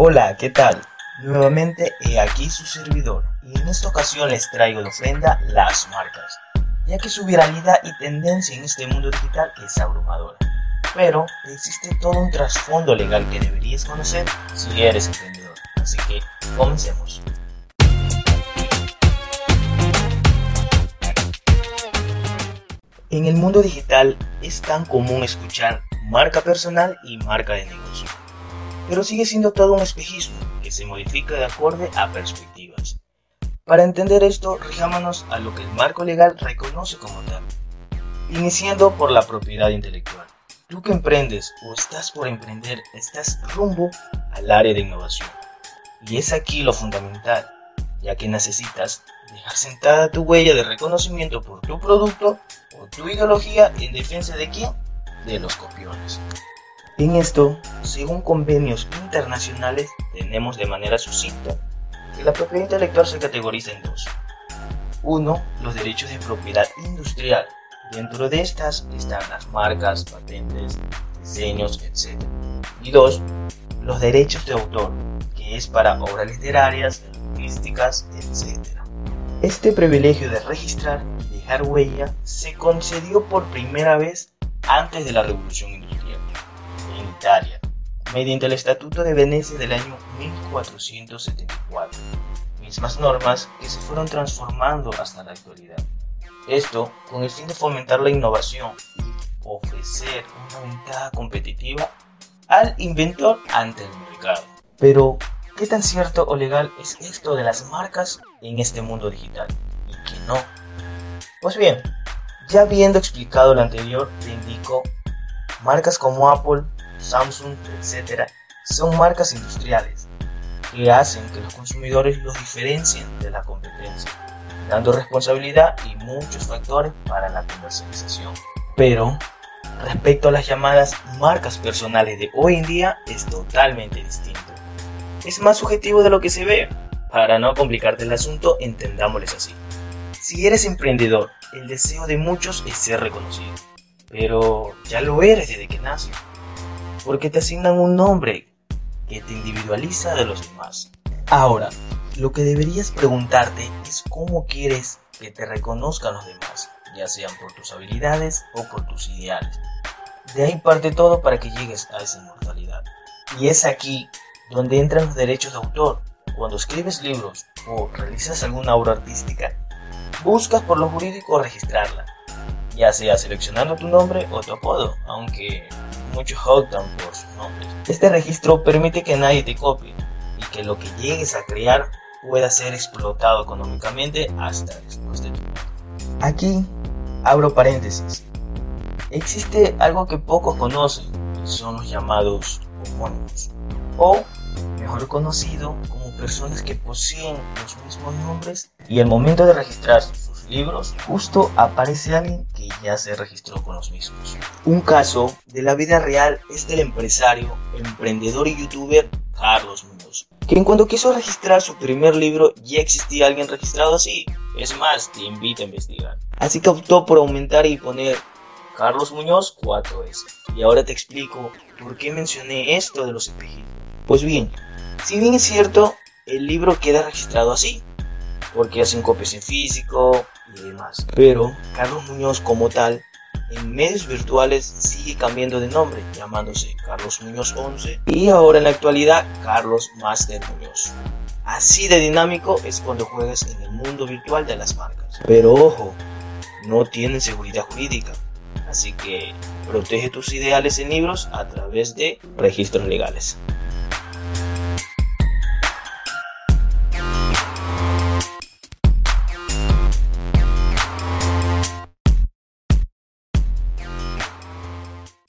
Hola, ¿qué tal? Nuevamente he aquí su servidor y en esta ocasión les traigo de ofrenda las marcas, ya que su viralidad y tendencia en este mundo digital es abrumadora. Pero existe todo un trasfondo legal que deberías conocer si eres emprendedor. Así que comencemos. En el mundo digital es tan común escuchar marca personal y marca de negocio, pero sigue siendo todo un espejismo que se modifica de acuerdo a perspectivas. Para entender esto, rijámonos a lo que el marco legal reconoce como tal, iniciando por la propiedad intelectual. Tú que emprendes o estás por emprender, estás rumbo al área de innovación. Y es aquí lo fundamental, ya que necesitas dejar sentada tu huella de reconocimiento por tu producto o tu ideología en defensa de quién? De los copiones. En esto, según convenios internacionales, tenemos de manera sucinta que la propiedad intelectual se categoriza en dos. Uno, los derechos de propiedad industrial. Dentro de estas están las marcas, patentes, diseños, etc. Y dos, los derechos de autor, que es para obras literarias, artísticas, etc. Este privilegio de registrar y dejar huella se concedió por primera vez antes de la Revolución Industrial, Italia, mediante el Estatuto de Venecia del año 1474, mismas normas que se fueron transformando hasta la actualidad. Esto con el fin de fomentar la innovación y ofrecer una ventaja competitiva al inventor ante el mercado. Pero, ¿qué tan cierto o legal es esto de las marcas en este mundo digital? Y que no. Pues bien, ya habiendo explicado lo anterior, te indico, marcas como Apple, Samsung, etc. son marcas industriales que hacen que los consumidores los diferencien de la competencia, dando responsabilidad y muchos factores para la comercialización. Pero, respecto a las llamadas marcas personales de hoy en día, es totalmente distinto. Es más subjetivo de lo que se ve. Para no complicarte el asunto, entendámosles así. Si eres emprendedor, el deseo de muchos es ser reconocido. Pero ya lo eres desde que naces. Porque te asignan un nombre que te individualiza de los demás. Ahora, lo que deberías preguntarte es cómo quieres que te reconozcan los demás, ya sean por tus habilidades o por tus ideales. De ahí parte todo para que llegues a esa inmortalidad. Y es aquí donde entran los derechos de autor. Cuando escribes libros o realizas alguna obra artística, buscas por lo jurídico registrarla, ya sea seleccionando tu nombre o tu apodo, aunque muchos optan por sus nombres. Este registro permite que nadie te copie y que lo que llegues a crear pueda ser explotado económicamente hasta después de tu muerte. Aquí abro paréntesis. Existe algo que pocos conocen, son los llamados homónimos, o mejor conocido como personas que poseen los mismos nombres y al momento de registrar sus libros, justo aparece alguien que ya se registró con los mismos. Un caso de la vida real es del empresario, emprendedor y youtuber Carlos Muñoz, quien cuando quiso registrar su primer libro ya existía alguien registrado así. Es más, te invito a investigar. Así que optó por aumentar y poner Carlos Muñoz 4S. Y ahora te explico por qué mencioné esto de los espejitos. Pues bien, si bien es cierto, el libro queda registrado así, porque hacen copias en físico Pero Carlos Muñoz como tal, en medios virtuales sigue cambiando de nombre, llamándose Carlos Muñoz 11 y ahora en la actualidad Carlos Master Muñoz. Así de dinámico es cuando juegas en el mundo virtual de las marcas. Pero ojo, no tienen seguridad jurídica. Así que protege tus ideales en libros a través de registros legales.